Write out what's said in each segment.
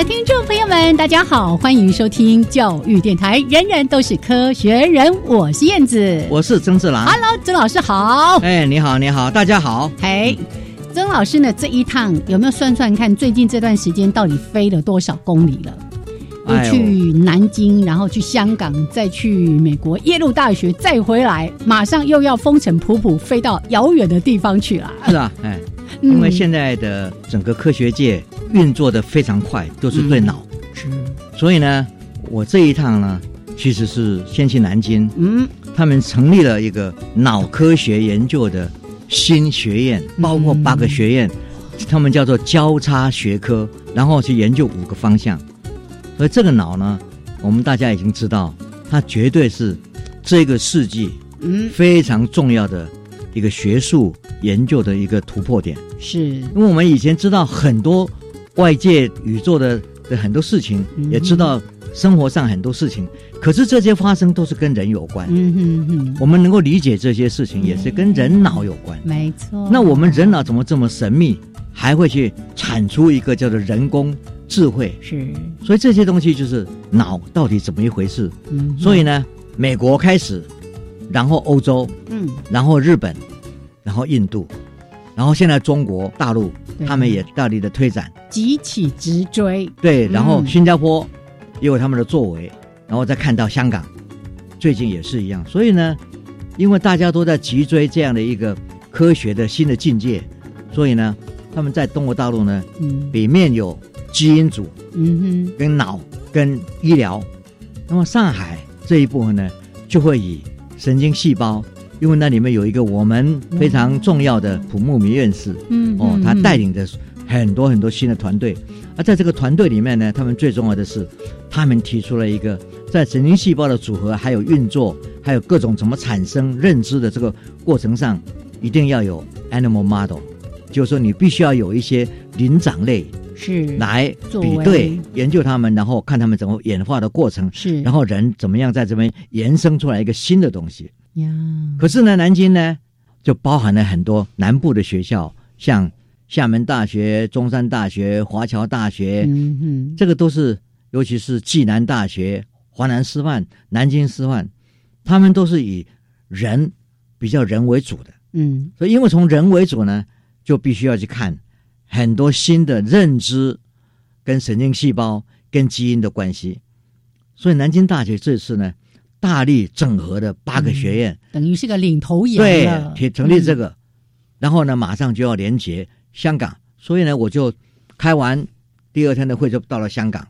的听众朋友们，大家好，欢迎收听教育电台，人人都是科学人，我是燕子，我是曾志郎。Hello，曾老师好。哎，你好，你好，大家好。哎，曾老师呢？这一趟有没有算算看？最近这段时间到底飞了多少公里了？又去南京，然后去香港，再去美国耶鲁大学，再回来，马上又要风尘仆仆飞到遥远的地方去了。是啊，哎，嗯因为现在的整个科学界运作的非常快，都是对脑，是。所以呢，我这一趟呢，其实是先去南京，嗯。他们成立了一个脑科学研究的新学院，包括八个学院，他们叫做交叉学科，然后去研究五个方向。而这个脑呢，我们大家已经知道，它绝对是这个世纪嗯。非常重要的一个学术研究的一个突破点。是。因为我们以前知道很多外界宇宙的的很多事情，嗯也知道生活上很多事情，可是这些发生都是跟人有关。嗯嗯嗯，我们能够理解这些事情，也是跟人脑有关。没错。那我们人脑怎么这么神秘，还会去产出一个叫做人工智慧？是所以这些东西就是脑到底怎么一回事？嗯，所以呢，美国开始，然后欧洲，嗯然后日本，然后印度，然后现在中国大陆，他们也大力的推展。急起直追，对，然后嗯新加坡也有他们的作为，然后再看到香港，最近也是一样。所以呢，因为大家都在急追这样的一个科学的新的境界，所以呢，他们在中国大陆呢，嗯里面有基因组、嗯哼，跟脑、跟医疗。那么上海这一部分呢，就会以神经细胞，因为那里面有一个我们非常重要的普牧迷院士，嗯哦，他嗯带领着很多很多新的团队，而在这个团队里面呢，他们最重要的是，他们提出了一个在神经细胞的组合、还有运作、还有各种怎么产生认知的这个过程上，一定要有 animal model，就是说你必须要有一些灵长类是来比对研究他们，然后看他们怎么演化的过程，是，然后人怎么样在这边延伸出来一个新的东西。呀，可是呢，南京呢，就包含了很多南部的学校，像厦门大学、中山大学、华侨大学，嗯哼，这个都是，尤其是暨南大学、华南师范、南京师范，他们都是以人比较人为主的。嗯所以，因为从人为主呢，就必须要去看很多新的认知跟神经细胞跟基因的关系。所以，南京大学这次呢，大力整合的八个学院。等于是个领头羊对了，成成立这个，个，然后呢，马上就要连接香港，所以呢，我就开完第二天的会就到了香港。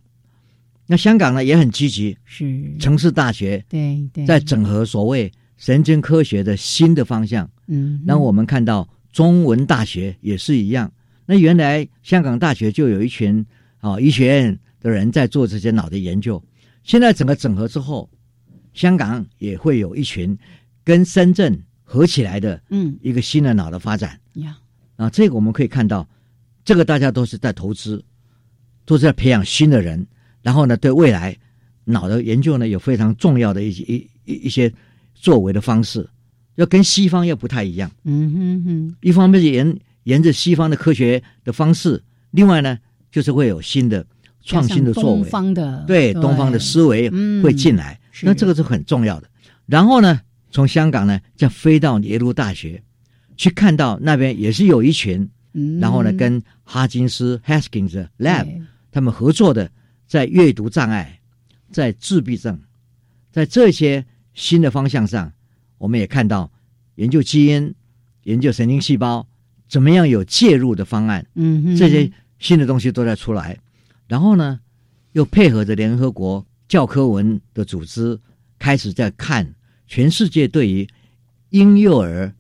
那香港呢也很积极，是，城市大学对对，在整合所谓神经科学的新的方向。嗯，然后我们看到中文大学也是一样。那原来香港大学就有一群啊医学院的人在做这些脑的研究，现在整个整合之后，香港也会有一群跟深圳合起来的嗯。一个新的脑的发展。呀，啊，这个我们可以看到，这个大家都是在投资，都是在培养新的人，然后呢，对未来脑的研究呢有非常重要的一些一一一些作为的方式，要跟西方又不太一样。嗯哼哼，一方面是沿沿着西方的科学的方式，另外呢，就是会有新的创新的作东为，方的对东方的思维嗯。会进来，是那这个是很重要的。然后呢，从香港呢，再飞到耶鲁大学，去看到那边也是有一群，嗯然后呢，跟哈金斯 Haskins Lab 他们合作的，在阅读障碍、在自闭症，在这些新的方向上，我们也看到研究基因、研究神经细胞，怎么样有介入的方案，嗯哼，这些新的东西都在出来。然后呢，又配合着联合国教科文的组织，开始在看全世界对于婴幼儿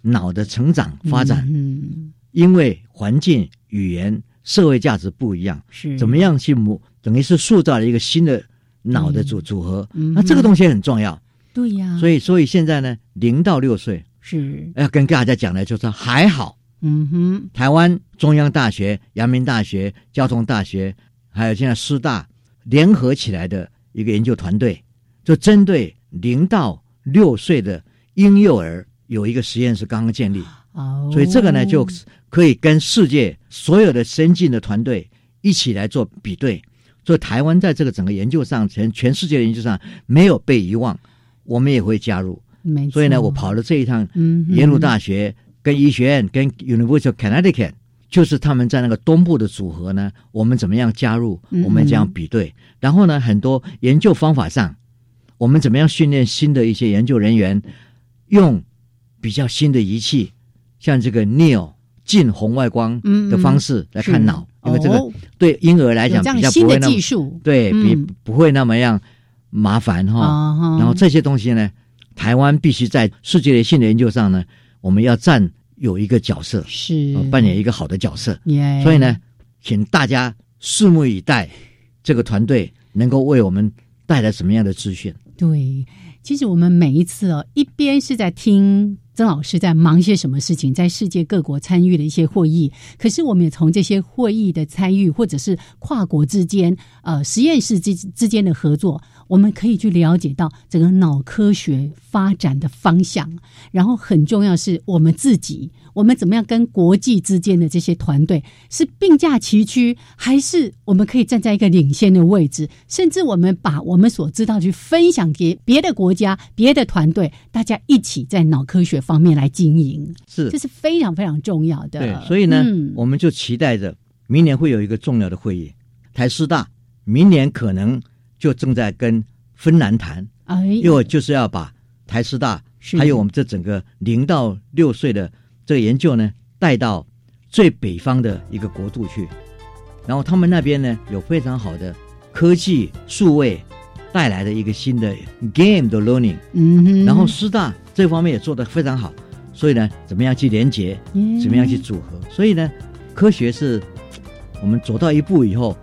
脑的成长发展，嗯，因为环境、语言、社会价值不一样，是。怎么？样去模，等于是塑造了一个新的脑的组组合。嗯那这个东西很重要，对呀，所以所以现在呢，零到六岁是。要跟大家讲的就是还好，嗯哼，台湾中央大学、阳明大学、交通大学，还有现在师大联合起来的一个研究团队，就针对零到六岁的婴幼儿有一个实验室刚刚建立，哦，所以这个呢就可以跟世界所有的先进的团队一起来做比对。所以台湾在这个整个研究上，全全世界的研究上没有被遗忘，我们也会加入。没错，所以呢，我跑了这一趟嗯耶鲁大学、跟医学院、跟 University of Connecticut，就是他们在那个东部的组合呢，我们怎么样加入嗯，我们这样比对。然后呢，很多研究方法上，我们怎么样训练新的一些研究人员，用比较新的仪器，像这个 NEO 近红外光的方式来看脑，因为这个哦对婴儿来讲比较不会那么技术，对比嗯不会那么样麻烦哈。然后这些东西呢，台湾必须在世界的性的研究上呢，我们要占有一个角色，是呃扮演一个好的角色。耶，所以呢，请大家拭目以待，这个团队能够为我们带来什么样的资讯。对，其实我们每一次哦，一边是在听曾老师在忙些什么事情，在世界各国参与的一些会议，可是我们也从这些会议的参与，或者是跨国之间、呃实验室之之间的合作，我们可以去了解到整个脑科学发展的方向。然后很重要是我们自己，我们怎么样跟国际之间的这些团队是并驾齐驱，还是我们可以站在一个领先的位置，甚至我们把我们所知道去分享给别的国家、别的团队，大家一起在脑科学方面来经营，是这是非常非常重要的。对，所以呢，嗯我们就期待着明年会有一个重要的会议，台师大明年可能就正在跟芬兰谈，哎，因为就是要把台师大是。还有我们这整个零到六岁的这个研究呢，带到最北方的一个国度去，然后他们那边呢有非常好的科技数位带来的一个新的 game 的 learning，嗯，然后师大这方面也做得非常好，所以呢，怎么样去连接，嗯。怎么样去组合，所以呢，科学是我们走到一步以后，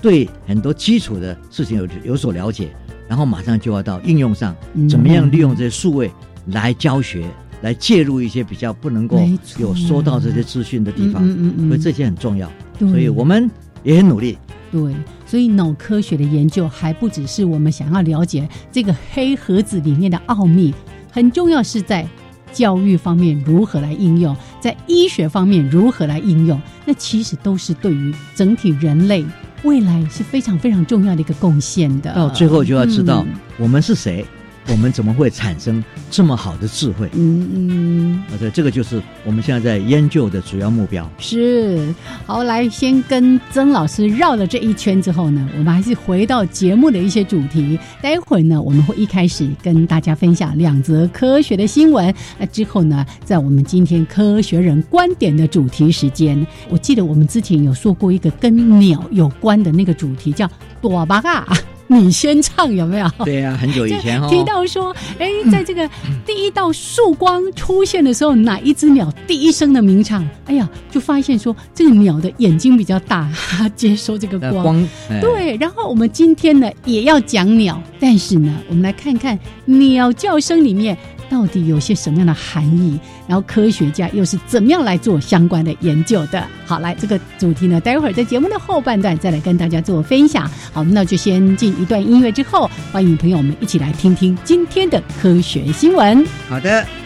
对很多基础的事情有有所了解，然后马上就要到应用上，嗯怎么样利用这些数位来教学，来介入一些比较不能够有收到这些资讯的地方，嗯嗯嗯嗯。所以这些很重要，所以我们也很努力。对，所以脑科学的研究还不只是我们想要了解这个黑盒子里面的奥秘，很重要是在教育方面如何来应用，在医学方面如何来应用，那其实都是对于整体人类未来是非常非常重要的一个贡献的。到最后就要知道嗯我们是谁，我们怎么会产生这么好的智慧？嗯嗯，啊，对，这个就是我们现在在研究的主要目标。是好，来先跟曾老师绕了这一圈之后呢，我们还是回到节目的一些主题。待会儿呢，我们会一开始跟大家分享两则科学的新闻，那之后呢，在我们今天科学人观点的主题时间，我记得我们之前有说过一个跟鸟有关的那个主题，叫“朵巴嘎”，你先唱有没有？对呀、很久以前哦，提到说，哎，在这个第一道曙光出现的时候，哪一只鸟第一声的鸣唱？哎呀，就发现说这个鸟的眼睛比较大，它接收这个光。光，哎，对，然后我们今天呢也要讲鸟，但是呢，我们来看看鸟叫声里面到底有些什么样的含义？然后科学家又是怎么样来做相关的研究的？好，来这个主题呢，待会儿在节目的后半段再来跟大家做分享。好，那就先进一段音乐之后，欢迎朋友们一起来听听今天的科学新闻。好的。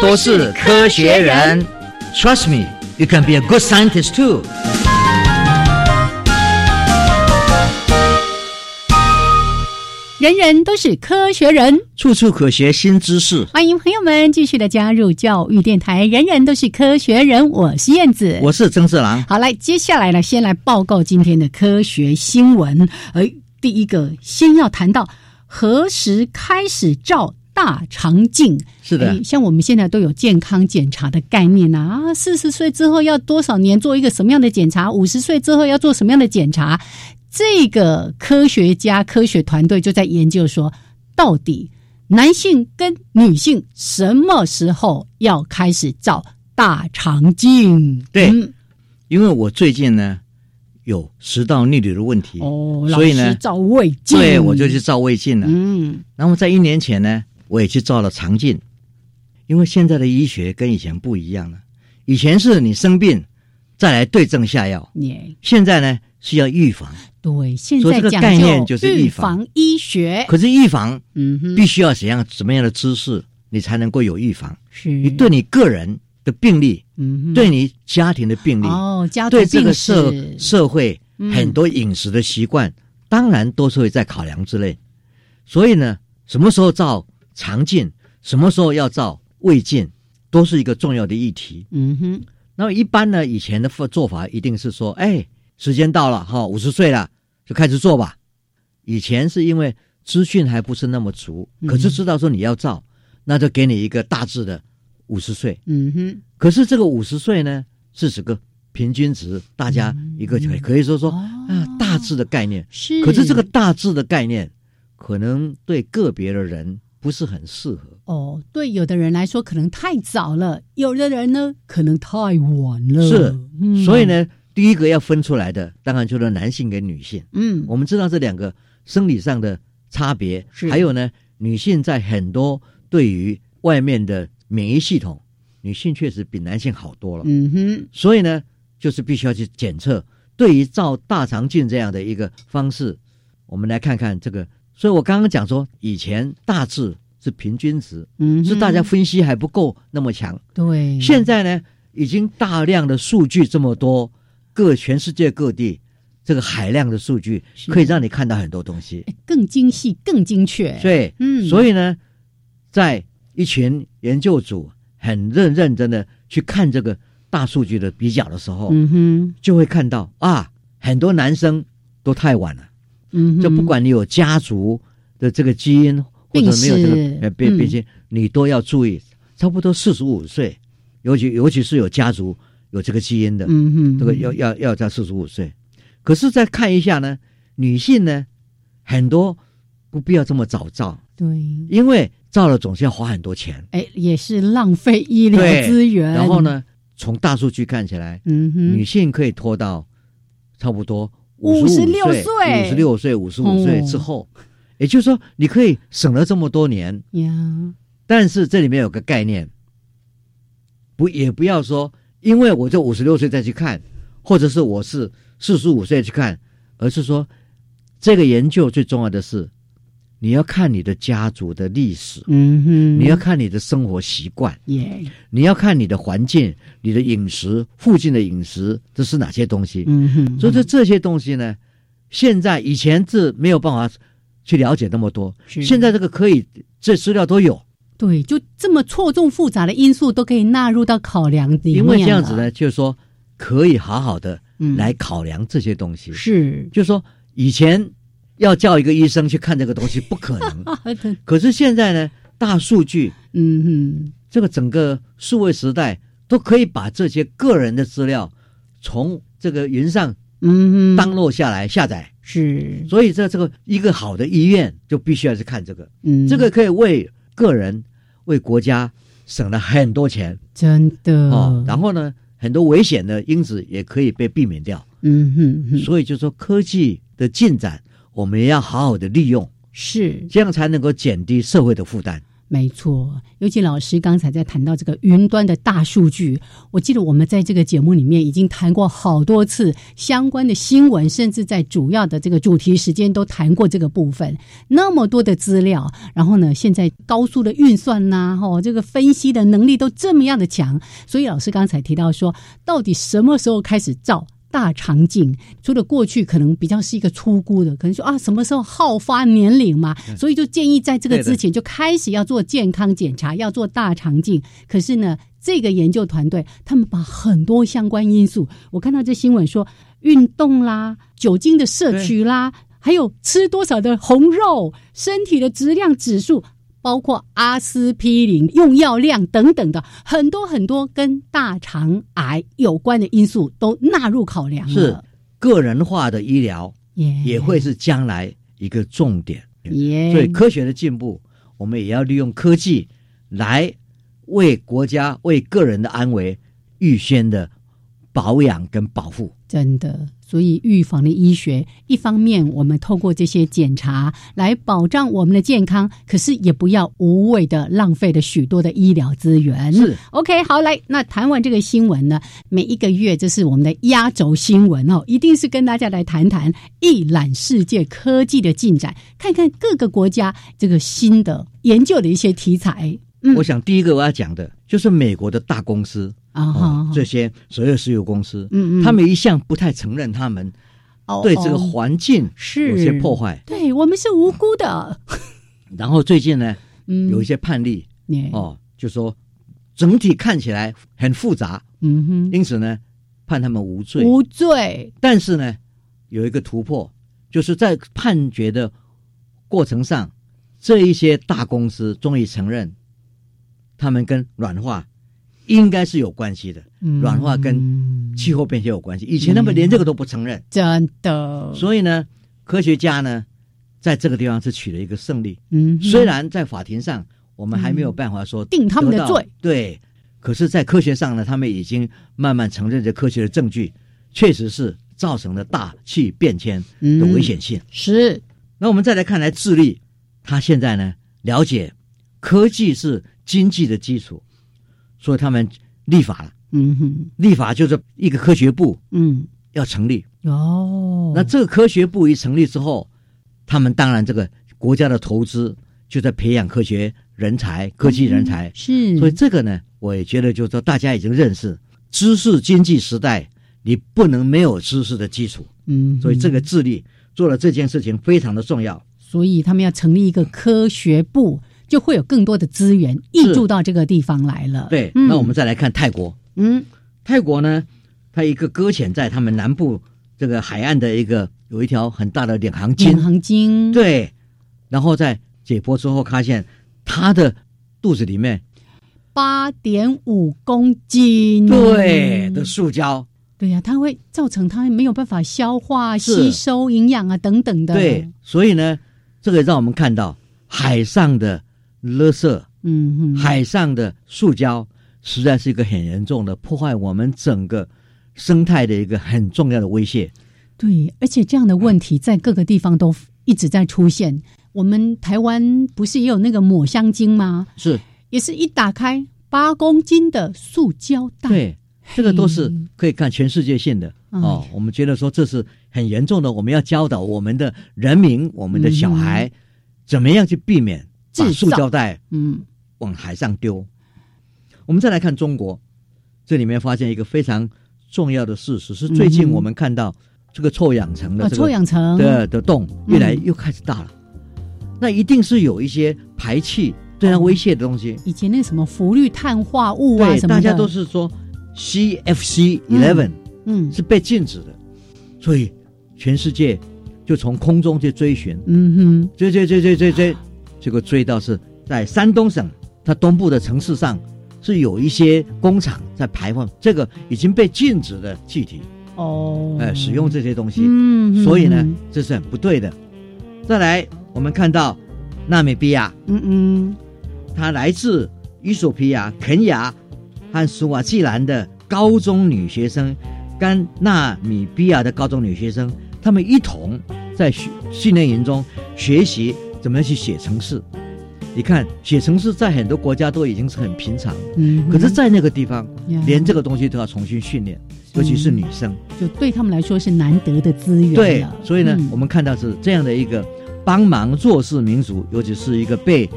都是科学人。Trust me, you can be a good scientist too. 人人都是科学人，处处可学新知识。欢迎朋友们继续的加入教育电台。人人都是科学人，我是燕子，我是曾志郎。好，来，接下来呢，先来报告今天的科学新闻。哎，第一个，先要谈到何时开始照大肠镜。是的哎，像我们现在都有健康检查的概念呐啊，四十岁之后要多少年做一个什么样的检查？五十岁之后要做什么样的检查？这个科学家、科学团队就在研究说，到底男性跟女性什么时候要开始照大肠镜？对嗯因为我最近呢有食道逆流的问题，哦，所以呢老师照胃镜，对我就去照胃镜了。嗯，然后在一年前呢，我也去照了肠镜，因为现在的医学跟以前不一样了。以前是你生病再来对症下药，现在呢是要预防。对，现所以这个概念就是预预防防医学，可是预防嗯哼，必须要怎样怎么样的知识，你才能够有预防？是。你对你个人的病例，嗯对你家庭的病例，哦，家族对这个社社会嗯。很多饮食的习惯，当然都是会在考量之内。所以呢，什么时候照肠镜，什么时候要照胃镜，都是一个重要的议题。嗯哼，那么一般呢，以前的做法一定是说，哎，时间到了哈，五十岁了就开始做吧。以前是因为资讯还不是那么足，嗯可是知道说你要照，那就给你一个大致的五十岁。嗯哼，可是这个五十岁呢，是指个平均值，大家一个可以可以说说哦啊大致的概念。是，可是这个大致的概念，可能对个别的人不是很适合。哦，对有的人来说可能太早了，有的人呢可能太晚了，是嗯所以，呢，第一个要分出来的，当然就是男性跟女性。嗯，我们知道这两个生理上的差别，还有呢，女性在很多对于外面的免疫系统，女性确实比男性好多了。嗯哼，所以呢，就是必须要去检测。对于照大肠镜这样的一个方式，我们来看看这个。所以我刚刚讲说，以前大致是平均值，嗯，是大家分析还不够那么强。对，现在呢，已经大量的数据这么多，各全世界各地这个海量的数据，可以让你看到很多东西。更精细、更精确，对，嗯，所以呢，在一群研究组很认认真的去看这个大数据的比较的时候，嗯哼，就会看到啊，很多男生都太晚了。嗯，就不管你有家族的这个基因，或者没有这个呃病嗯病因，你都要注意。差不多四十五岁，尤其尤其是有家族有这个基因的，嗯哼，这个要要要在四十五岁。可是再看一下呢，女性呢，很多不必要这么早造，对，因为造了总是要花很多钱。哎，也是浪费医疗资源。然后？呢，从大数据看起来，嗯哼，女性可以拖到差不多56岁、岁五十六岁、五十五岁哦之后，也就是说，你可以省了这么多年。呀，但是这里面有个概念，不也不要说，因为我这五十六岁再去看，或者是我是四十五岁去看，而是说，这个研究最重要的是，你要看你的家族的历史，嗯哼，你要看你的生活习惯，耶，你要看你的环境、你的饮食、附近的饮食，这是哪些东西？嗯哼，所以说这些东西呢，现在以前是没有办法去了解那么多，是。现在这个可以，这资料都有。对，就这么错综复杂的因素都可以纳入到考量里面因为这样子，呢，就是说可以好好的嗯。来考量这些东西。是。就是说以前要叫一个医生去看这个东西不可能，可是现在呢，大数据嗯哼，这个整个数位时代都可以把这些个人的资料从这个云上嗯哼，当落下来下载。是，所以这这个一个好的医院就必须要去看这个，嗯，这个可以为个人、为国家省了很多钱。真的。哦。然后呢，很多危险的因子也可以被避免掉。嗯哼哼，所以就说科技的进展，我们也要好好的利用，是这样才能够减低社会的负担。没错，尤其老师刚才在谈到这个云端的大数据，我记得我们在这个节目里面已经谈过好多次相关的新闻，甚至在主要的这个主题时间都谈过这个部分。那么多的资料，然后呢，现在高速的运算呐、哦，这个分析的能力都这么样的强，所以老师刚才提到说，到底什么时候开始造？大肠镜，除了过去可能比较是一个粗估的，可能说啊什么时候好发年龄嘛，所以就建议在这个之前就开始要做健康检查，要做大肠镜。可是呢，这个研究团队他们把很多相关因素，我看到这新闻说运动啦、酒精的摄取啦，还有吃多少的红肉、身体的质量指数。包括阿司匹林用药量等等的很多很多跟大肠癌有关的因素都纳入考量是，个人化的医疗也也会是将来一个重点。耶，所以科学的进步，我们也要利用科技来为国家、为个人的安危预先的保养跟保护。真的，所以预防的医学，一方面我们透过这些检查来保障我们的健康，可是也不要无谓的浪费了许多的医疗资源。是 OK，好，来，那谈完这个新闻呢，每一个月这是我们的压轴新闻哦，一定是跟大家来谈谈一览世界科技的进展，看看各个国家这个新的研究的一些题材。嗯我想第一个我要讲的就是美国的大公司啊哦哈，这些所有石油公司，嗯嗯。他们一向不太承认他们哦对这个哦。环境是。有些破坏。对我们是无辜的，然后最近呢，嗯，有一些判例，哦，就说整体看起来很复杂，嗯哼，因此呢，判他们无罪。无罪，但是呢，有一个突破，就是在判决的过程上，这一些大公司终于承认，他们跟软化应该是有关系的，嗯。软化跟气候变迁有关系。以前他们连这个都不承认，真的，所以呢，科学家呢，在这个地方是取了一个胜利。嗯，虽然在法庭上我们还没有办法说定他们的罪，对，可是，在科学上呢，他们已经慢慢承认这科学的证据，确实是造成了大气变迁的危险性。是。那我们再来看来智利，他现在呢了解科技是经济的基础，所以他们立法了。嗯哼，立法就是一个科学部嗯，要成立。哦，那这个科学部一成立之后，他们当然这个国家的投资就在培养科学人才、科技人才。是，所以这个呢，我也觉得就是说，大家已经认识知识经济时代，你不能没有知识的基础。嗯，所以这个智力做了这件事情非常的重要。所以他们要成立一个科学部，就会有更多的资源溢注到这个地方来了。对，嗯。那我们再来看泰国。嗯。泰国呢，它一个搁浅在他们南部这个海岸的一个有一条很大的领航闵鲸，行经，对，然后在解剖之后发现它的肚子里面八点五公斤，对的塑胶，对呀、它会造成它没有办法消化、吸收营养啊等等的。对，，所以呢，这个让我们看到海上的垃圾、嗯哼，海上的塑胶，实在是一个很严重的破坏我们整个生态的一个很重要的威胁。对，而且这样的问题在各个地方都一直在出现。我们台湾不是也有那个抹香鲸吗？是也是一打开八公斤的塑胶袋。对，这个都是可以看全世界性的哎哦。我们觉得说这是很严重的，我们要教导我们的人民、我们的小孩，怎么样去避免把塑胶袋嗯。往海上丢。我们再来看中国，这里面发现一个非常重要的事实，是最近我们看到这个臭氧层的哦，臭这个氧层。的的洞越来嗯。又开始大了，那一定是有一些排气对它威胁的东西。以前那什么氟氯碳化物啊对，什么，大家都是说 CFC eleven 嗯。是被禁止的，所以全世界就从空中去追寻，嗯哼。追追追追追追，结果追到是在山东省它东部的城市上是有一些工厂在排放这个已经被禁止的气体，哼哦，呃，使用这些东西，嗯，所以呢嗯，这是很不对的。再来，我们看到纳米比亚，嗯嗯它来自伊索比亚、肯雅和斯瓦季兰的高中女学生，跟纳米比亚的高中女学生，她们一同在训训练营中学习怎么样去写城市。你看，写城市在很多国家都已经是很平常，嗯，可是，在那个地方，连这个东西都要重新训练，尤其是女生。就对他们来说是难得的资源对，所以呢，嗯我们看到是这样的一个帮忙弱势民族，尤其是一个被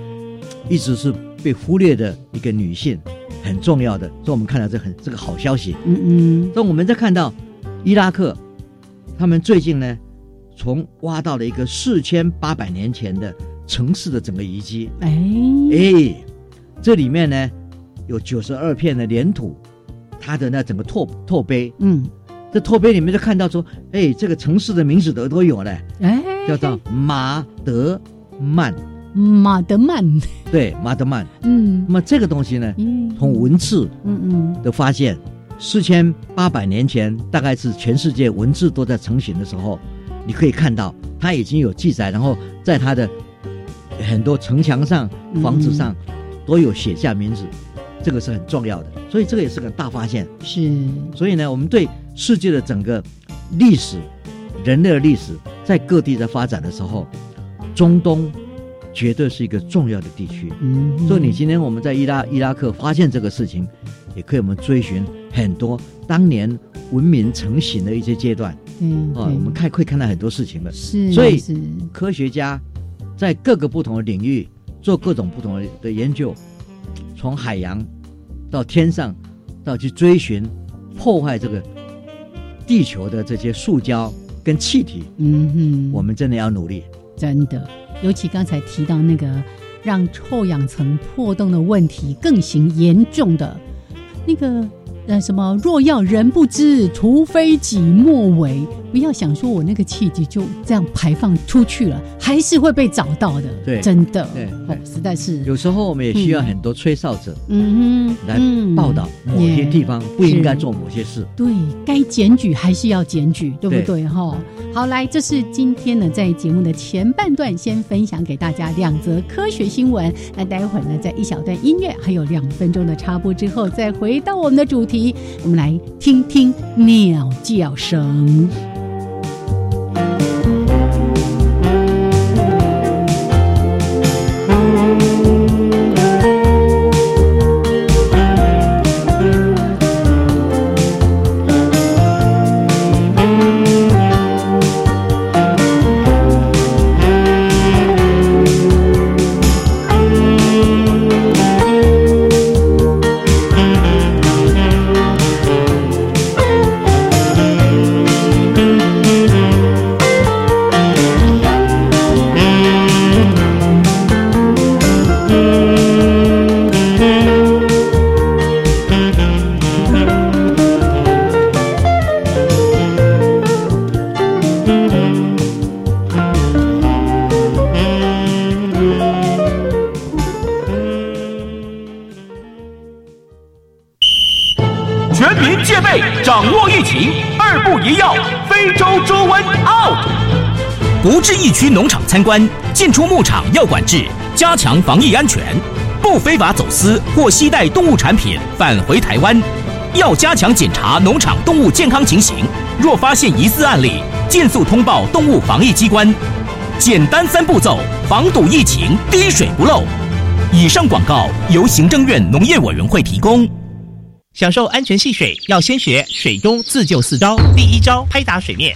一直是被忽略的一个女性，很重要的。所以我们看到这很这个好消息。嗯嗯所以我们再看到伊拉克，他们最近呢，从挖到了一个四千八百年前的城市的整个遗迹。哎。哎，这里面呢有九十二片的粘土，它的那整个拓拓碑，嗯。这拓碑里面就看到说，哎，这个城市的名字都都有了。哎，叫做马德曼，马德曼，对，马德曼。嗯。那么这个东西呢，嗯。从文字嗯嗯。的发现，四千八百年前，大概是全世界文字都在成型的时候，你可以看到它已经有记载，然后在它的很多城墙上、嗯房子上都有写下名字，这个是很重要的。所以这个也是个大发现。是所以呢，我们对世界的整个历史、人类的历史，在各地在发展的时候，中东绝对是一个重要的地区。嗯，所以你今天我们在伊拉伊拉克发现这个事情，也可以我们追寻很多当年文明成型的一些阶段嗯啊，我们看会看到很多事情的。是，所以科学家在各个不同的领域做各种不同的的研究，从海洋到天上，到去追寻破坏这个地球的这些塑胶跟气体，嗯哼，我们真的要努力。真的，尤其刚才提到那个让臭氧层破洞的问题更形严重的那个呃什么，若要人不知，除非己莫为。不要想说我那个气体就这样排放出去了，还是会被找到的。对真的，对哦，实在是，有时候我们也需要很多吹哨者嗯哼，来嗯报道某些地方不应该做某些事。对该检举还是要检举，对不对对哈？好，来，这是今天呢在节目的前半段先分享给大家两则科学新闻。那待会儿呢，在一小段音乐还有两分钟的插播之后，再回到我们的主题，我们来听听鸟叫声。参观，进出牧场要管制，加强防疫安全。不非法走私或携带动物产品返回台湾，要加强检查农场动物健康情形。若发现疑似案例，尽速通报动物防疫机关。简单三步骤，防堵疫情，滴水不漏。以上广告由行政院农业委员会提供。享受安全戏水，要先学水中自救四招。第一招，拍打水面，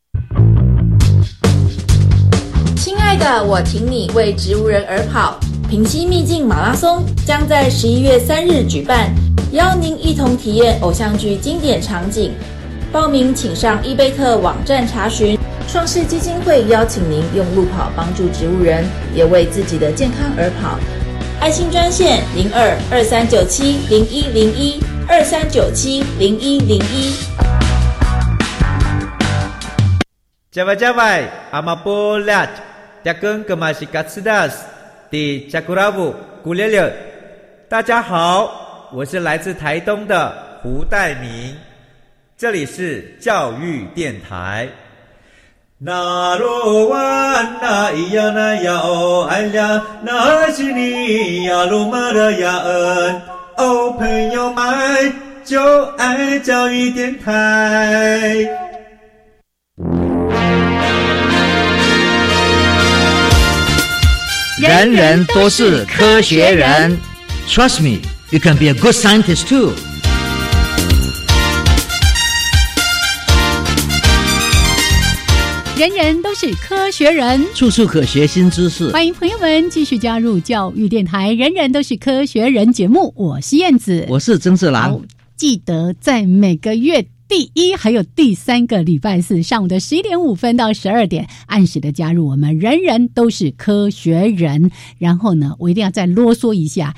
的，我挺你为植物人而跑。平溪秘境马拉松将在十一月三日举办，邀您一同体验偶像剧经典场景。报名请上伊贝特网站查询。创世基金会邀请您用路跑帮助植物人，也为自己的健康而跑。爱心专线零二二三九七零一零一二三九七零一零一。加外加外，阿玛波拉，加根格玛西卡斯达斯，迪加古拉布古列列。大家好，我是来自台东的胡代明，这里是教育电台。那罗哇那咿呀那呀哦哎呀，那是你呀鲁玛的呀恩哦，朋友们就爱教育电台。人人都是科学人，Trust me, you can be a good scientist too. 人人都是科学人，处处可学新知识。欢迎朋友们继续加入教育电台《人人都是科学人》节目，我是燕子，我是曾志郎。记得在每个月第一还有第三个礼拜四上午的十一点五分到十二点，按时的加入我们《人人都是科学人》。然后呢，我一定要再啰嗦一下，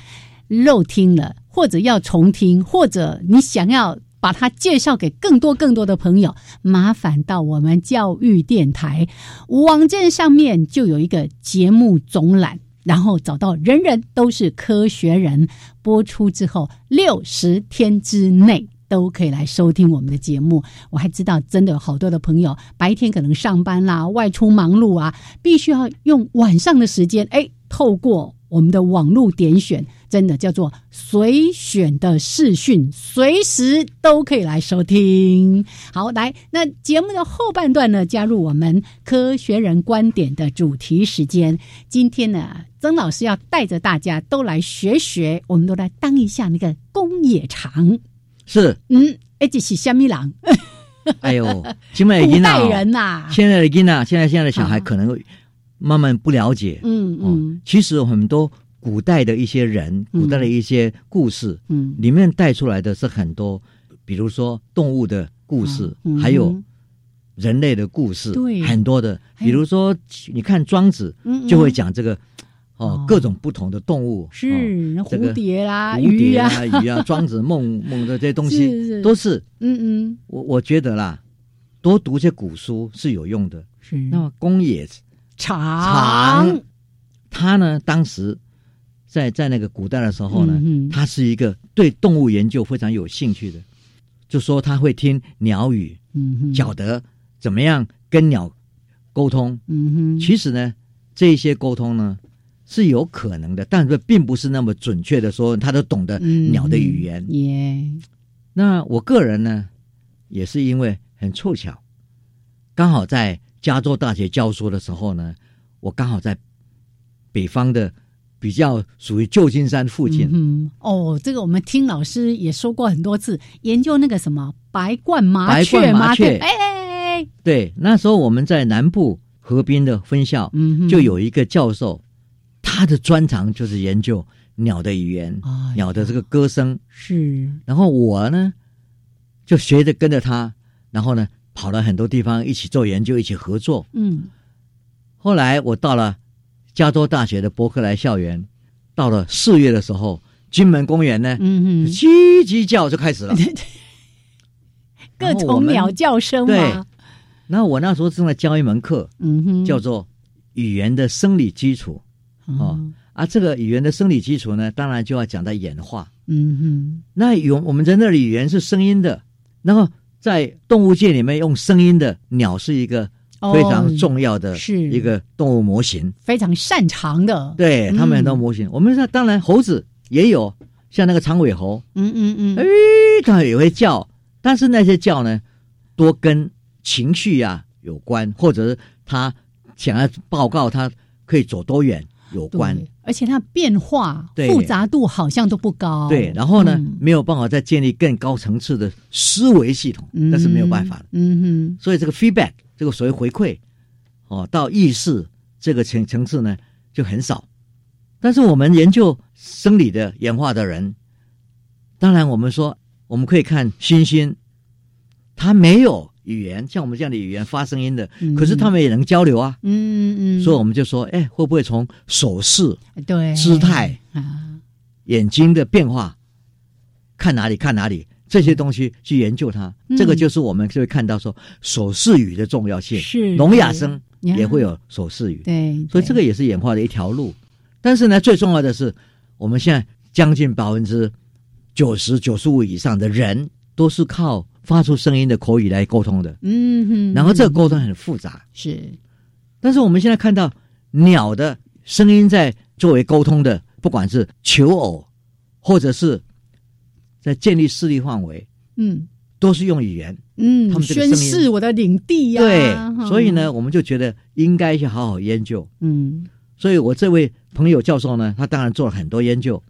漏听了或者要重听，或者你想要。把它介绍给更多更多的朋友，麻烦到我们教育电台网站上面就有一个节目总览，然后找到人人都是科学人播出之后六十天之内都可以来收听我们的节目。我还知道，真的有好多的朋友白天可能上班啦、外出忙碌啊，必须要用晚上的时间，哎，透过我们的网络点选。真的叫做随选的视讯，随时都可以来收听。好，来，那节目的后半段呢，加入我们科学人观点的主题时间。今天呢，曾老师要带着大家都来学学，我们都来当一下那个公野长。是，嗯，而且是虾米人。哎呦，现在的代人呐，现在的囡呐，现在现在的小孩可能慢慢不了解。嗯嗯，其实很多。古代的一些人，古代的一些故事，嗯，里面带出来的是很多，比如说动物的故事，还有人类的故事，对，很多的。比如说，你看庄子，就会讲这个哦，各种不同的动物，是蝴蝶啦、蝴蝶啊、鱼啊，庄子梦 梦的这些东西都是，嗯嗯，我我觉得啦，多读些古书是有用的。是。那么公冶长，他呢，当时。在在那个古代的时候呢，他是一个对动物研究非常有兴趣的，就说他会听鸟语，晓得怎么样跟鸟沟通。嗯哼，其实呢，这些沟通呢是有可能的，但是并不是那么准确的说他都懂得鸟的语言。耶，那我个人呢，也是因为很凑巧，刚好在加州大学教书的时候呢，我刚好在北方的。比较属于旧金山附近。嗯哦，这个我们听老师也说过很多次，研究那个什么白冠麻雀，麻雀。哎，对，那时候我们在南部河滨的分校，嗯，就有一个教授，他的专长就是研究鸟的语言，鸟的这个歌声。是。然后我呢，就学着跟着他，然后呢，跑了很多地方一起做研究，一起合作。嗯。后来我到了加州大学的伯克莱校园，到了四月的时候，金门公园呢，嗯嗯，叽叽叫就开始了。各种鸟叫声对嘛，然后我那时候正在教一门课，嗯哼，叫做语言的生理基础哦嗯啊。这个语言的生理基础呢，当然就要讲到演化。嗯哼，那有我们人类的语言是声音的，然后在动物界里面用声音的鸟是一个非常哦重要的是。一个动物模型。非常擅长的，嗯。对他们很多模型，我们说当然猴子也有，像那个长尾猴，嗯嗯嗯，哎，它也会叫，但是那些叫呢，多跟情绪呀、有关，或者是他想要报告他可以走多远有关。而且它变化对复杂度好像都不高，对，然后呢，嗯没有办法再建立更高层次的思维系统，那是没有办法的。嗯哼所以这个 feedback，这个所谓回馈，哦，到意识这个层层次呢就很少。但是我们研究生理的演化的人，当然我们说我们可以看猩猩，它没有语言，像我们这样的语言发声音的，嗯。可是他们也能交流啊。哼，嗯嗯，所以我们就说，哎，会不会从手势、对。姿态、啊，眼睛的变化，看哪里看哪里这些东西去研究它，嗯。这个就是我们就会看到说手势语的重要性。是。聋哑声也会有手势语，对，所以这个也是演化的一条路。但是呢，最重要的是，我们现在将近百分之九十九十五以上的人都是靠发出声音的口语来沟通的，嗯哼，然后这个沟通很复杂。是但是我们现在看到鸟的声音在作为沟通的，不管是求偶，或者是在建立势力范围，嗯都是用语言。嗯，宣他们这个声音示我的领地呀，对，哈所以呢，，我们就觉得应该去好好研究。嗯所以我这位朋友教授呢，他当然做了很多研究，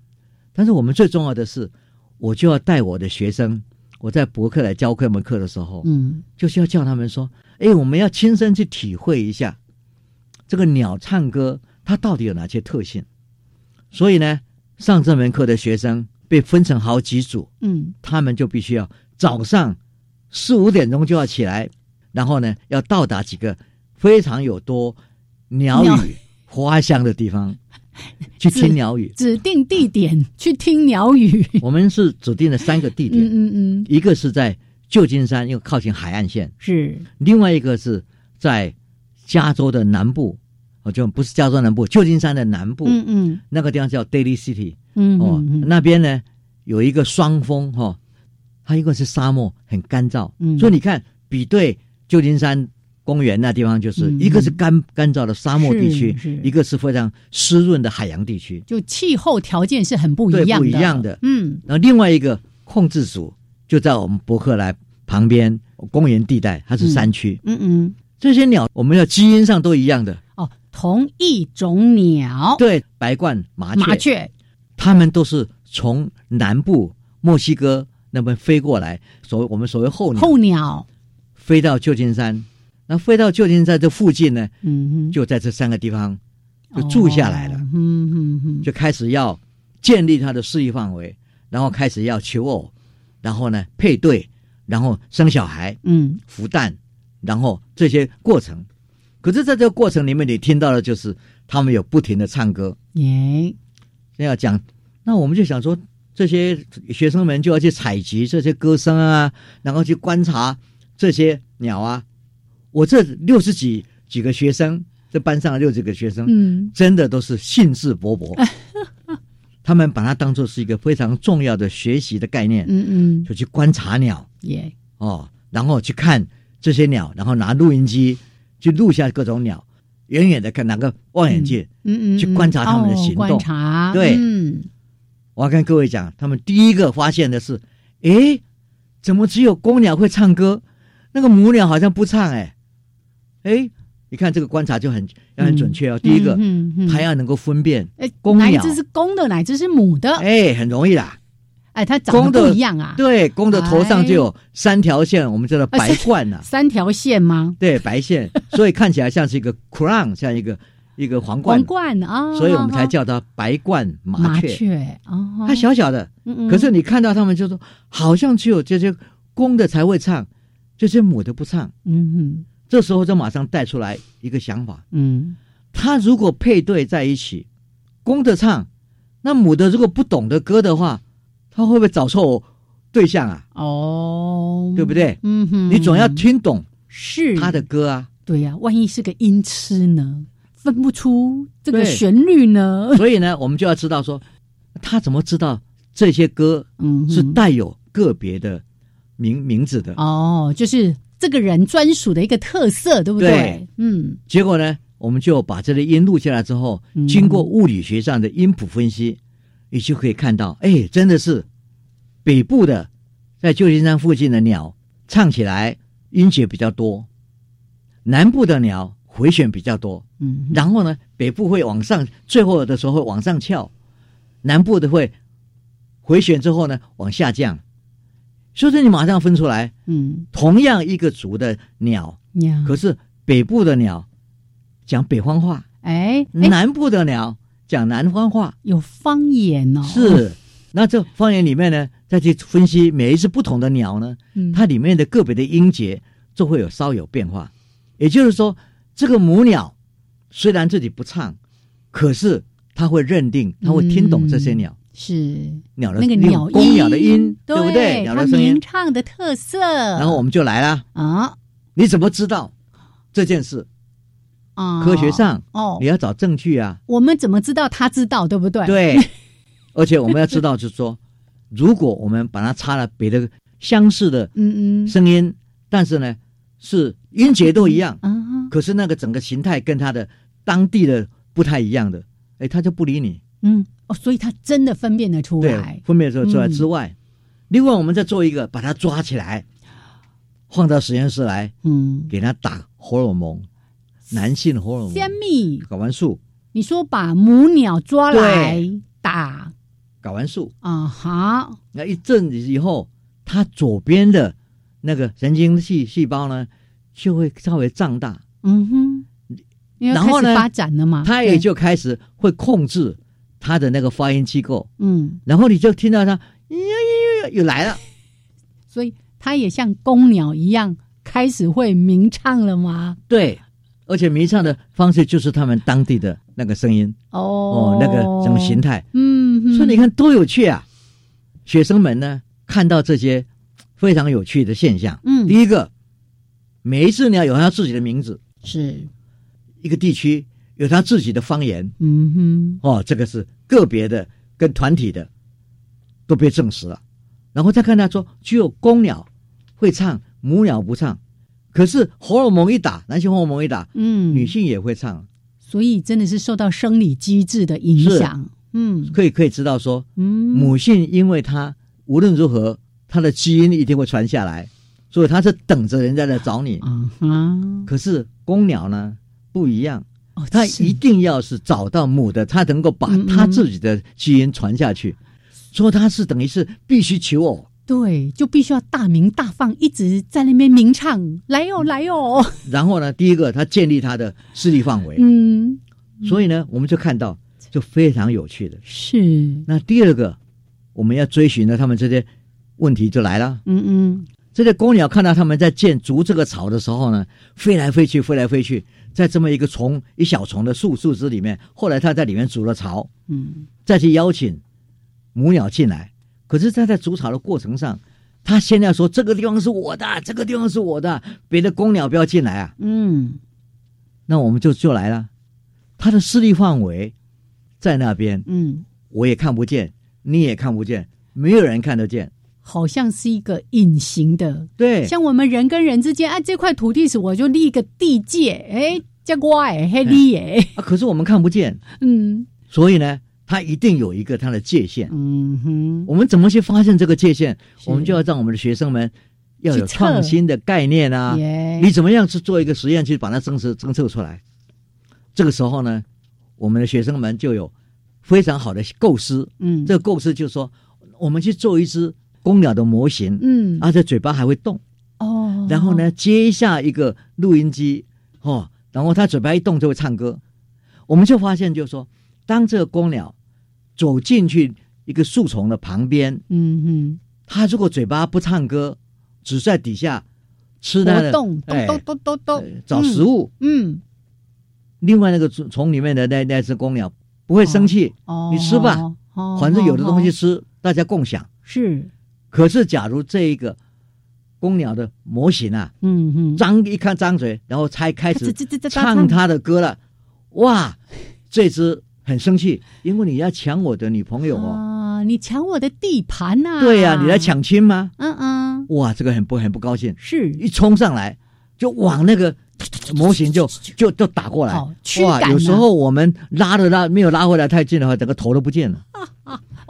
但是我们最重要的是，我就要带我的学生，我在博客来教这门课的时候，嗯。就是要叫他们说，哎，我们要亲身去体会一下这个鸟唱歌它到底有哪些特性。所以呢，上这门课的学生被分成好几组，嗯。他们就必须要早上四五点钟就要起来，然后呢，要到达几个非常有多鸟鸟语。花香的地方 去是听鸟语。指定地点去听鸟语，我们是指定了三个地点，嗯嗯嗯，一个是在旧金山，又靠近海岸线；是。另外一个是在加州的南部，哦，就不是加州南部，旧金山的南部，嗯嗯。那个地方叫 Daily City。嗯哦，那边呢有一个双峰哈、哦，它一个是沙漠，很干燥，嗯。所以你看比对旧金山公园那地方，就是、嗯一个是干干燥的沙漠地区一个是非常湿润的海洋地区，就气候条件是很不一样不一样的。嗯。然后另外一个控制组就在我们伯克莱旁边公园地带，它是山区。嗯嗯，这些鸟，我们的基因上都一样的，哦，同一种鸟，对，白冠麻雀，麻雀，它们都是从南部墨西哥那边飞过来，所谓我们所谓候鸟，候鸟，飞到旧金山，那飞到旧金山这附近呢，嗯哼，就在这三个地方就住下来了，哦嗯嗯嗯，就开始要建立他的势力范围，然后开始要求偶，然后呢配对，然后生小孩、嗯孵蛋，然后这些过程。可是在这个过程里面，你听到的就是他们有不停的唱歌。耶，这要讲，那我们就想说，这些学生们就要去采集这些歌声啊，然后去观察这些鸟啊。我这六十几几个学生，这班上六十几个学生，嗯。真的都是兴致勃勃，他们把它当做是一个非常重要的学习的概念，嗯嗯，就去观察鸟。耶，哦，然后去看这些鸟，然后拿录音机去录下各种鸟，远远的看，拿个望远镜。嗯嗯，去观察它们的行动。哦观察，对。嗯。我要跟各位讲，他们第一个发现的是，诶，怎么只有公鸟会唱歌，那个母鸟好像不唱、诶，诶，你看这个观察就很要很准确哦。第一个，嗯嗯，它要能够分辨，哎，公鸟哪一只是公的，哪一只是母的？哎，很容易啦。哎，它长得公的不一样啊，对，公的头上就有三条线，我们叫做哎白冠呐、三条线吗？对，白线，所以看起来像是一个 crown，像一个一个皇冠，皇冠啊，所以我们才叫它白冠麻麻雀。哦，它小小的，嗯，嗯可是你看到它们就说，好像只有这些公的才会唱，这些母的不唱。嗯嗯这时候就马上带出来一个想法：嗯他如果配对在一起，公的唱，那母的如果不懂得歌的话，他会不会找错对象啊？哦，对不对？嗯哼，你总要听懂是他的歌啊。对呀、万一是个音痴呢，分不出这个旋律呢？所以呢，我们就要知道说，他怎么知道这些歌嗯，是带有个别的名名字的？哦，就是这个人专属的一个特色，对不对？对嗯结果呢，我们就把这个音录下来之后嗯，经过物理学上的音谱分析，你就可以看到，哎，真的是北部的在旧金山附近的鸟唱起来音节比较多，南部的鸟回旋比较多。嗯，然后呢，北部会往上，最后的时候会往上翘，南部的会回旋之后呢往下降。所以说你马上分出来，嗯。同样一个族的鸟，呀，可是北部的鸟讲北方话，哎哎，南部的鸟讲南方话，有方言哦，是。那这方言里面呢，再去分析每一只不同的鸟呢，嗯。它里面的个别的音节就会有稍有变化。也就是说，这个母鸟虽然自己不唱，可是它会认定，它会听懂这些鸟、是鸟的那个鸟公鸟的音，对对不对？鸟的声音。唱的特色。然后我们就来了，啊你怎么知道这件事？啊，科学上哦你，要找证据啊。我们怎么知道他知道，对不对？，对，而且我们要知道，就是说，如果我们把它插了别的相似的嗯嗯声音，但是呢是音节都一样，啊，可是那个整个形态跟它的当地的不太一样的，哎，他就不理你。嗯哦，所以他真的分辨得出来，。分辨得出来嗯。之外，另外我们再做一个，把它抓起来，放到实验室来，嗯，给他打荷尔蒙，男性荷尔蒙，虾米？睾丸素，你说把母鸟抓来打。睾丸素。啊哈，那一阵子以后，它左边的那个神经细细胞呢，就会稍微胀大，嗯哼，然后呢发展了嘛，它也就开始会控制它的那个发音机构，嗯，然后你就听到它哟哟哟又来了，所以他也像公鸟一样开始会鸣唱了吗？对，而且鸣唱的方式就是他们当地的那个声音。哦。哦，那个什么形，态，嗯，所以你看多有趣啊！学生们呢看到这些非常有趣的现象，嗯。第一个，每一只鸟有它自己的名字，是，一个地区有他自己的方言，嗯哼，哦，这个是个别的跟团体的都被证实了。然后再看他说，只有公鸟会唱，母鸟不唱。可是荷尔蒙一打，男性荷尔蒙一打，嗯，女性也会唱，所以真的是受到生理机制的影响，嗯可以可以知道说，嗯，母性因为它无论如何，它的基因一定会传下来，所以它是等着人家来找你。啊哈，可是公鸟呢不一样，哦，是。它一定要是找到母的，他能够把嗯嗯它自己的基因传下去，所以它是等于是必须求偶。对，就必须要大鸣大放，一直在那边鸣唱，来哦来哦，然后呢，第一个他建立他的势力范围，嗯，所以呢，我们就看到就非常有趣的。是，那第二个，我们要追寻的他们这些问题就来了。嗯嗯，这些公鸟看到他们在建筑这个巢的时候呢，飞来飞去，飞来飞去，在这么一个丛一小丛的树树枝里面，后来他在里面筑了巢，嗯，再去邀请母鸟进来。可是，他在筑巢的过程上，他先要说这个地方是我的，这个地方是我的，别的公鸟不要进来啊。嗯，那我们就就来了，他的势力范围在那边，嗯，我也看不见，你也看不见，没有人看得见。好像是一个隐形的，对，像我们人跟人之间，啊，这块土地是我就立一个地界，哎，叫我哎，黑地哎，啊，可是我们看不见，嗯。所以呢，它一定有一个它的界限。嗯哼，我们怎么去发现这个界限？我们就要让我们的学生们要有创新的概念啊！你怎么样去做一个实验去把它侦测侦测出来？这个时候呢，我们的学生们就有非常好的构思。嗯，这个构思就是说，我们去做一只公鸟的模型，嗯。而且嘴巴还会动，哦，然后呢，接下一个录音机哦，然后它嘴巴一动就会唱歌。我们就发现，就是说，当这个公鸟走进去一个树丛的旁边，嗯哼，它如果嘴巴不唱歌，只在底下吃它的活动，哎咚咚咚咚找食物，嗯，另外那个虫虫里面的那那只公鸟不会生气，哦，你吃吧哦，反正有的东西哦。吃，大家共享。是，可是假如这一个公鸟的模型啊，嗯嗯，张一看张嘴，然后才开始唱他的歌了，哇，这只很生气，因为你要抢我的女朋友哦。啊，你抢我的地盘呐、对呀、你来，抢亲吗？嗯嗯，哇，这个很不很不高兴，是。一冲上来就往那个模型就就就打过来。哇！有时候我们拉的拉没有拉回来太近的话，整个头都不见了。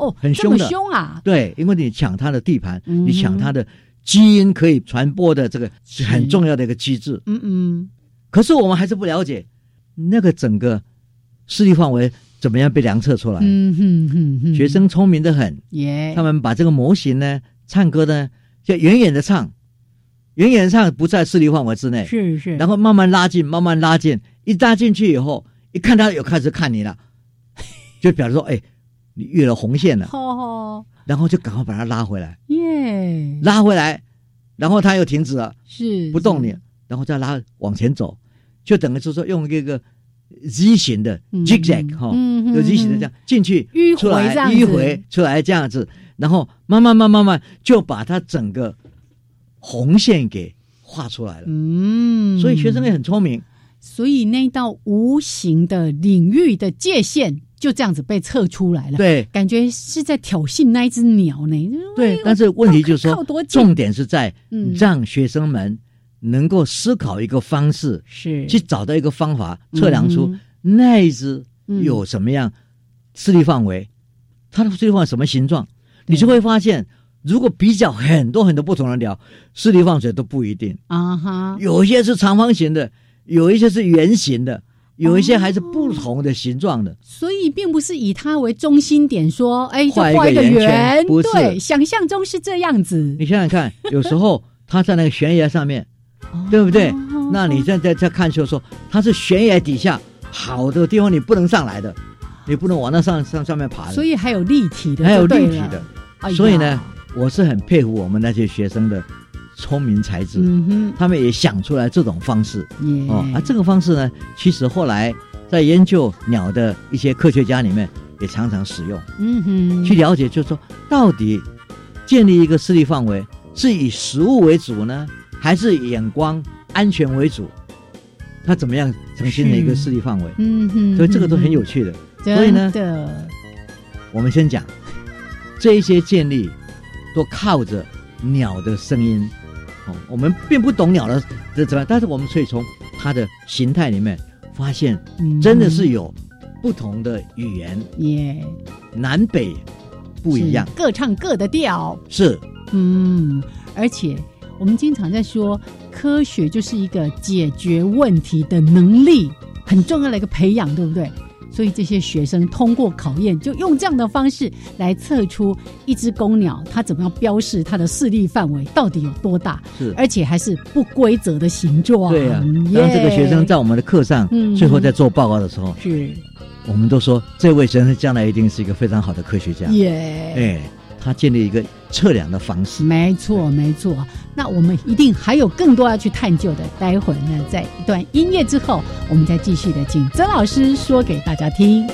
哦，很凶的。凶啊，对，因为你抢他的地盘，嗯。你抢他的基因可以传播的这个是很重要的一个机制。嗯嗯，可是我们还是不了解那个整个势力范围怎么样被量测出来。嗯哼哼哼，学生聪明的很，耶，他们把这个模型呢，唱歌呢，就远远的唱，远远的唱不在势力范围之内，是是，然后慢慢拉近，慢慢拉近，一拉进去以后，一看他有开始看你了，就表示说，哎，你越了红线了，哦然后就赶快把它拉回来，耶，拉回来，然后它又停止了，是不动你，然后再拉往前走，就等于是说用一个 Z 型的嗯 zigzag 哈、有 Z 型的这样进去迂回迂回出来这样子，然后慢慢慢慢慢就把它整个红线给画出来了。嗯，所以学生也很聪明，所以那道无形的领域的界限就这样子被测出来了。，对。感觉是在挑衅那一只鸟呢。对。但是问题就是说重点是在嗯。让学生们能够思考一个方式，是。去找到一个方法，测量出嗯。那一只嗯有什么样视力范围，它的视力范围什么形状，你就会发现，如果比较很多很多不同的鸟，视力范围都不一定，啊哈，有一些是长方形的，有一些是圆形的，有一些还是不同的形状的。所以并不是以它为中心点说，哎，就画一个圆，不是。对，想象中是这样子，你想想看，有时候它在那个悬崖上面，对不对？哦那你现在在看球说，它是悬崖底下好的地方，你不能上来的，你不能往那上上上面爬的。所以还有立体的，还有立体的，哎所以呢，我是很佩服我们那些学生的聪明才智，嗯他们也想出来这种方式哦。啊，这个方式呢，其实后来在研究鸟的一些科学家里面也常常使用，嗯哼，去了解，就是说到底建立一个视力范围是以食物为主呢，还是以眼光安全为主？它怎么样呈现的一个是视力范围？嗯哼，所以这个都很有趣的。真所以呢，我们先讲这一些建立都靠着鸟的声音。哦，我们并不懂鸟的这怎么，但是我们可以从它的形态里面发现，嗯。真的是有不同的语言，耶，南北不一样。各唱各的调，是，嗯，而且我们经常在说，科学就是一个解决问题的能力，很重要的一个培养，对不对？所以这些学生通过考验，就用这样的方式来测出一只公鸟它怎么样标示它的视力范围到底有多大，是而且还是不规则的形状。对呀、耶当这个学生在我们的课上，嗯最后在做报告的时候，是我们都说这位学生将来一定是一个非常好的科学家。耶。哎，他建立一个测量的方式。没错，没错。那我们一定还有更多要去探究的。待会儿呢，在一段音乐之后，我们再继续的请曾老师说给大家听。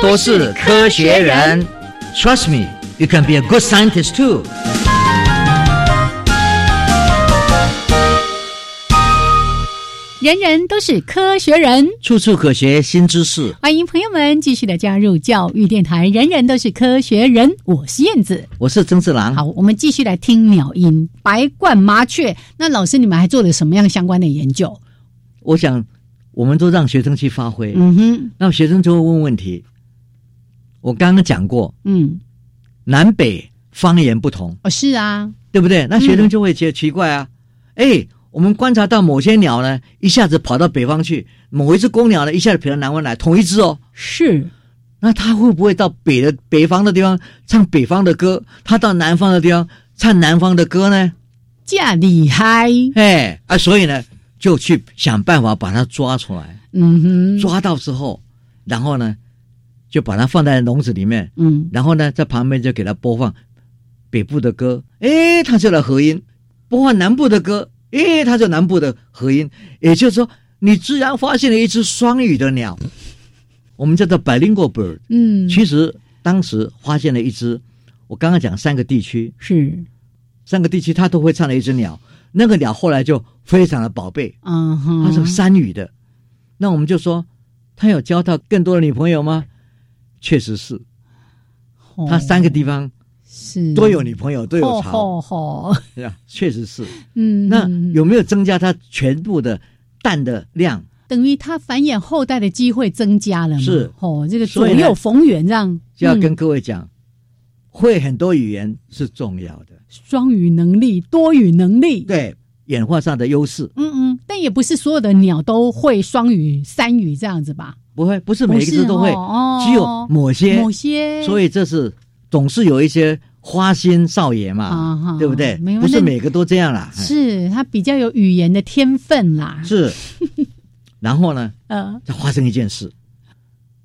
都是科学人。Trust me you can be a good scientist too. 人人都是科学人。处处可学新知识。欢迎朋友们继续的加入教育电台人人都是科学人。我是燕子。我是曾志兰好我们继续来听鸟音白冠麻雀。那老师你们还做了什么样相关的研究？我想我们都让学生去发挥。嗯哼。那学生就会问问题。我刚刚讲过，嗯，南北方言不同，哦，是啊，对不对？那学生就会觉得奇怪啊，哎、我们观察到某些鸟呢，一下子跑到北方去；某一只公鸟呢，一下子跑到南方来，同一只哦。是，那它会不会到北的北方的地方唱北方的歌？它到南方的地方唱南方的歌呢？这样厉害，哎啊，所以呢，就去想办法把它抓出来。嗯哼，抓到之后，然后呢，就把它放在笼子里面，嗯，然后呢，在旁边就给它播放北部的歌，诶，它就来合音；播放南部的歌，诶，它就南部的合音。也就是说，你自然发现了一只双语的鸟，我们叫做 bilingual bird。嗯，其实当时发现了一只，我刚刚讲三个地区，是，三个地区它都会唱的一只鸟，那个鸟后来就非常的宝贝，嗯哼，它是山语的。那我们就说，他有交到更多的女朋友吗？确实是，哦他三个地方是都有女朋友，都有巢，好好，是吧？确实是。嗯，那嗯有没有增加他全部的蛋的量？等于他繁衍后代的机会增加了嘛？是哦，这个左右逢源这样，嗯就要跟各位讲，会很多语言是重要的，双语能力、多语能力，，对演化上的优势。嗯嗯，但也不是所有的鸟都会双语、三语这样子吧？不会，不是每一只都会，哦只有某些，某些，所以这是总是有一些花心少爷嘛，啊对不对？不是每个都这样啦。哎。是他比较有语言的天分啦。是，然后呢，呃，就发生一件事。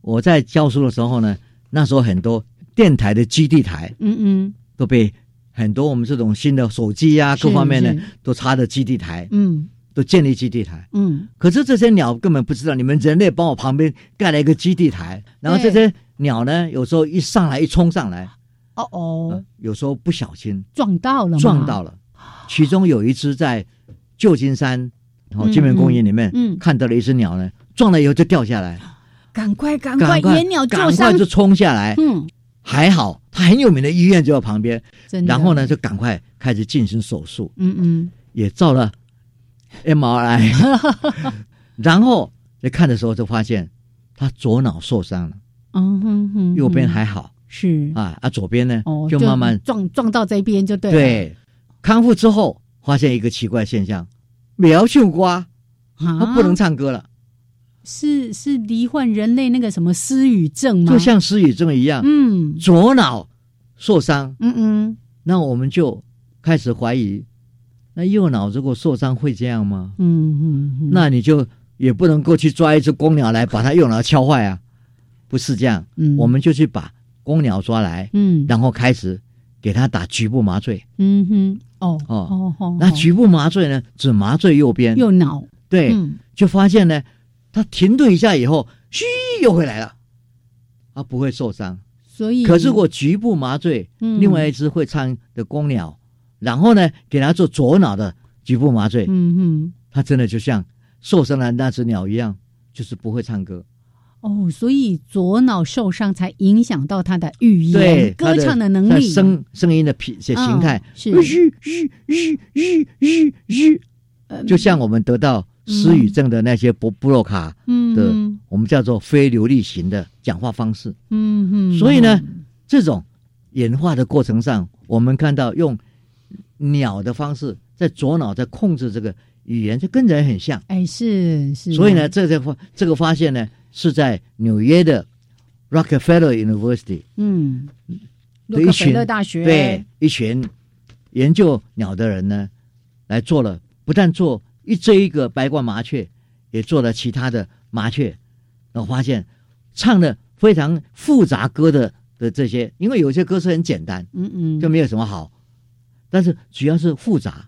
我在教书的时候呢，那时候很多电台的基地台嗯嗯。都被很多我们这种新的手机呀、是各方面呢都插的基地台，嗯都建立基地台。嗯，可是这些鸟根本不知道，你们人类帮我旁边盖了一个基地台，然后这些鸟呢，有时候一上来一冲上来，哦呃哦，有时候不小心撞到了，撞到了。其中有一只在旧金山，然后嗯金门公园里面，嗯嗯。看到了一只鸟呢，撞了以后就掉下来，赶快赶快，野鸟赶快就，冲下来。嗯，还好，它很有名的医院就在旁边，真的。然后呢，就赶快开始进行手术，嗯嗯，也照了 MRI，然后在看的时候就发现他左脑受伤了，嗯哼哼，右边嗯还好。是。啊啊，左边呢哦，就慢慢撞撞到这边就对了，对。康复之后，发现一个奇怪现象，苗秀瓜啊，他不能唱歌了，是是罹患人类那个什么失语症吗？就像失语症一样，嗯。左脑受伤，嗯嗯。那我们就开始怀疑，那右脑如果受伤会这样吗？嗯嗯嗯，那你就也不能够去抓一只公鸟来把它右脑敲坏啊，不是这样，嗯。我们就去把公鸟抓来，嗯。然后开始给它打局部麻醉。嗯哼哦哦哦哦，那局部麻醉呢，只麻醉右边，右脑。对，嗯。就发现呢，它停顿一下以后，嘘，又回来了，它不会受伤。所以可是我局部麻醉，嗯。另外一只会唱的公鸟，然后呢，给他做左脑的局部麻醉，嗯哼。他真的就像受伤的那只鸟一样，就是不会唱歌。哦，所以左脑受伤才影响到他的语对言、，歌唱的能力，声声音的品些形态，嗯是。吁吁吁吁吁吁，呃就像我们得到失语症的那些布布洛卡的，我们叫做非流利型的讲话方式。嗯哼，所以呢，这种演化的过程上，我们看到用鸟的方式在左脑在控制这个语言，就跟人很像。哎是是，所以呢，这个发这个发现呢，是在纽约的 Rockefeller University 嗯，洛克菲的一群勒大学。对一群研究鸟的人呢，来做了，不但做一这一个白冠麻雀，也做了其他的麻雀，然后发现唱的非常复杂歌的的这些，因为有些歌是很简单，嗯嗯，就没有什么好，但是主要是复杂，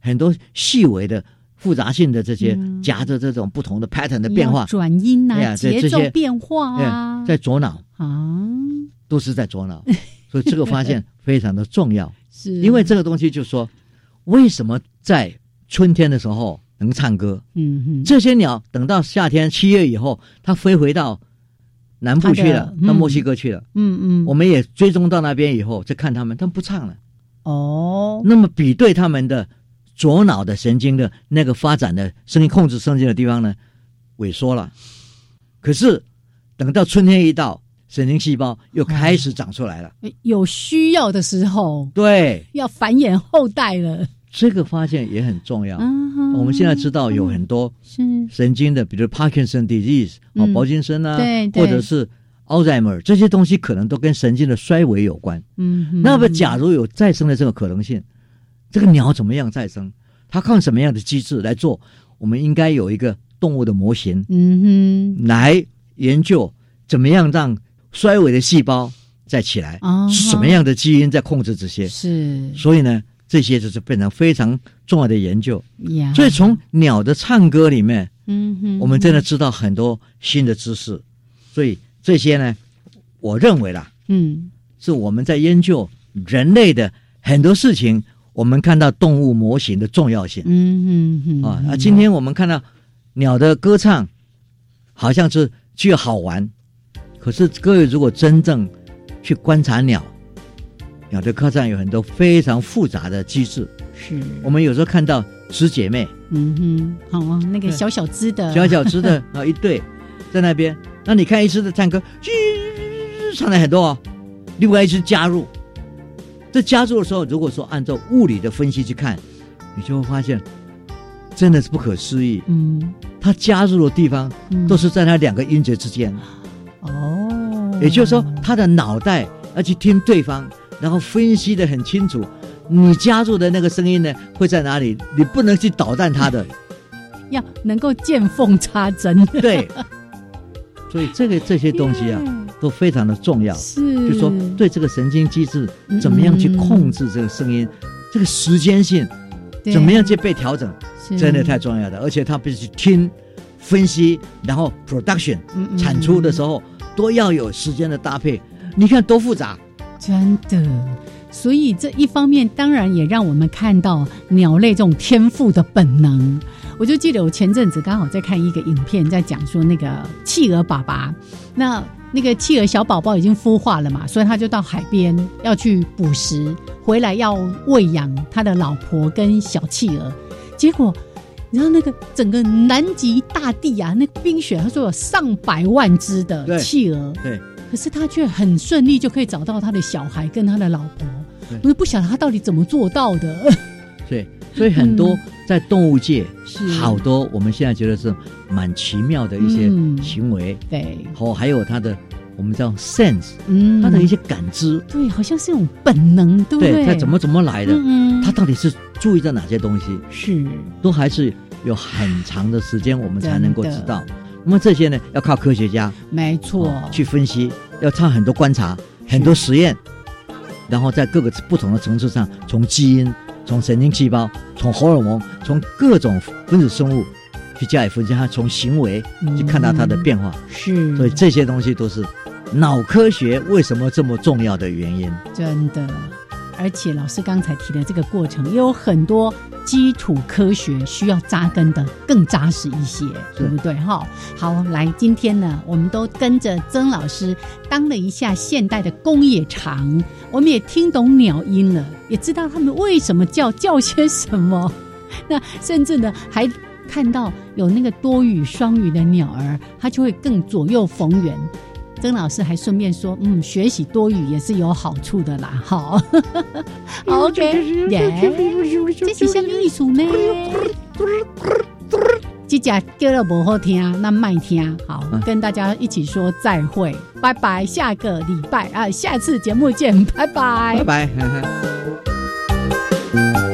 很多细微的复杂性的这些嗯夹着这种不同的 pattern 的变化，转音啊，节奏变化啊，哎在左脑啊都是在左脑，所以这个发现非常的重要。是因为这个东西就说，为什么在春天的时候，能唱歌。嗯哼，这些鸟等到夏天七月以后，它飞回到南部去了，嗯到墨西哥去了。嗯嗯，我们也追踪到那边以后，再看它们，它们不唱了。哦，那么比对他们的左脑的神经的那个发展的声音控制神经的地方呢，萎缩了。可是等到春天一到，神经细胞又开始长出来了。有需要的时候对，要繁衍后代了。这个发现也很重要。我们现在知道有很多是神经的，比如 Parkinson disease 哦，嗯柏金森啊，对对或者是 Alzheimer 这些东西，可能都跟神经的衰微有关。嗯，那么，假如有再生的这个可能性，这个鸟怎么样再生？它靠什么样的机制来做？我们应该有一个动物的模型嗯哼来研究，怎么样让衰微的细胞再起来，哼，哦是什么样的基因在控制这些？是所以呢，这些就是变成非常重要的研究。呀？所以从鸟的唱歌里面，嗯哼，我们真的知道很多新的知识。所以这些呢，我认为啦，嗯。是我们在研究人类的很多事情，我们看到动物模型的重要性。嗯哼哼啊。那今天我们看到鸟的歌唱，好像是具有好玩，可是各位如果真正去观察鸟，鸟的歌唱有很多非常复杂的机制。是。我们有时候看到十姐妹，嗯哼，好啊，那个小小只的。小小只的啊一对在那边，那你看一只的唱歌，吱唱了很多哦，另外一只加入，这加入的时候，如果说按照物理的分析去看，你就会发现真的是不可思议，嗯它加入的地方嗯都是在那两个音节之间，哦，也就是说，他的脑袋要去听对方，然后分析的很清楚。你加入的那个声音呢，会在哪里？你不能去捣蛋它的，要能够见缝插针，对。所以这个这些东西啊，都非常的重要。是，就说对这个神经机制怎么样去控制这个声音，这个时间性怎么样去被调整，真的太重要了。而且他必须听、分析，然后 production 产出的时候都要有时间的搭配。你看多复杂，真的。所以这一方面当然也让我们看到鸟类这种天赋的本能。我就记得我前阵子刚好在看一个影片，在讲说那个企鹅爸爸，那那个企鹅小宝宝已经孵化了嘛，所以他就到海边要去捕食，回来要喂养他的老婆跟小企鹅。结果你知道那个整个南极大地啊，那个冰雪，他说有上百万只的企鹅，对，可是他却很顺利就可以找到他的小孩跟他的老婆。我就不晓得他到底怎么做到的。对，所以很多嗯。在动物界，是。好多我们现在觉得是蛮奇妙的一些嗯。行为，对，哦，还有它的我们叫 sense，嗯。它的一些感知，对，好像是一种本能，对不对？它怎么怎么来的，嗯嗯。它到底是注意到哪些东西，是。都还是有很长的时间我们才能够知道。那么这些呢，要靠科学家没错，哦去分析，要靠很多观察、很多实验，然后在各个不同的层次上，从基因、从神经细胞、从荷尔蒙、从各种分子生物去加以分析，它从行为去看到它的变化。是，所以这些东西都是脑科学为什么这么重要的原因。真的。而且老师刚才提的这个过程，也有很多基础科学需要扎根的更扎实一些，对不对？哈，好，来，今天呢，我们都跟着曾老师当了一下现代的工业厂，我们也听懂鸟音了，也知道他们为什么叫，叫些什么。那甚至呢，还看到有那个多语、双语的鸟儿，它就会更左右逢源。曾老师还顺便说，嗯，学习多语也是有好处的啦，好，OK，耶，这是什么意思呢？这家叫了不好听，那卖听，好，嗯跟大家一起说再会，拜拜，下个礼拜啊，下次节目见，拜拜拜拜。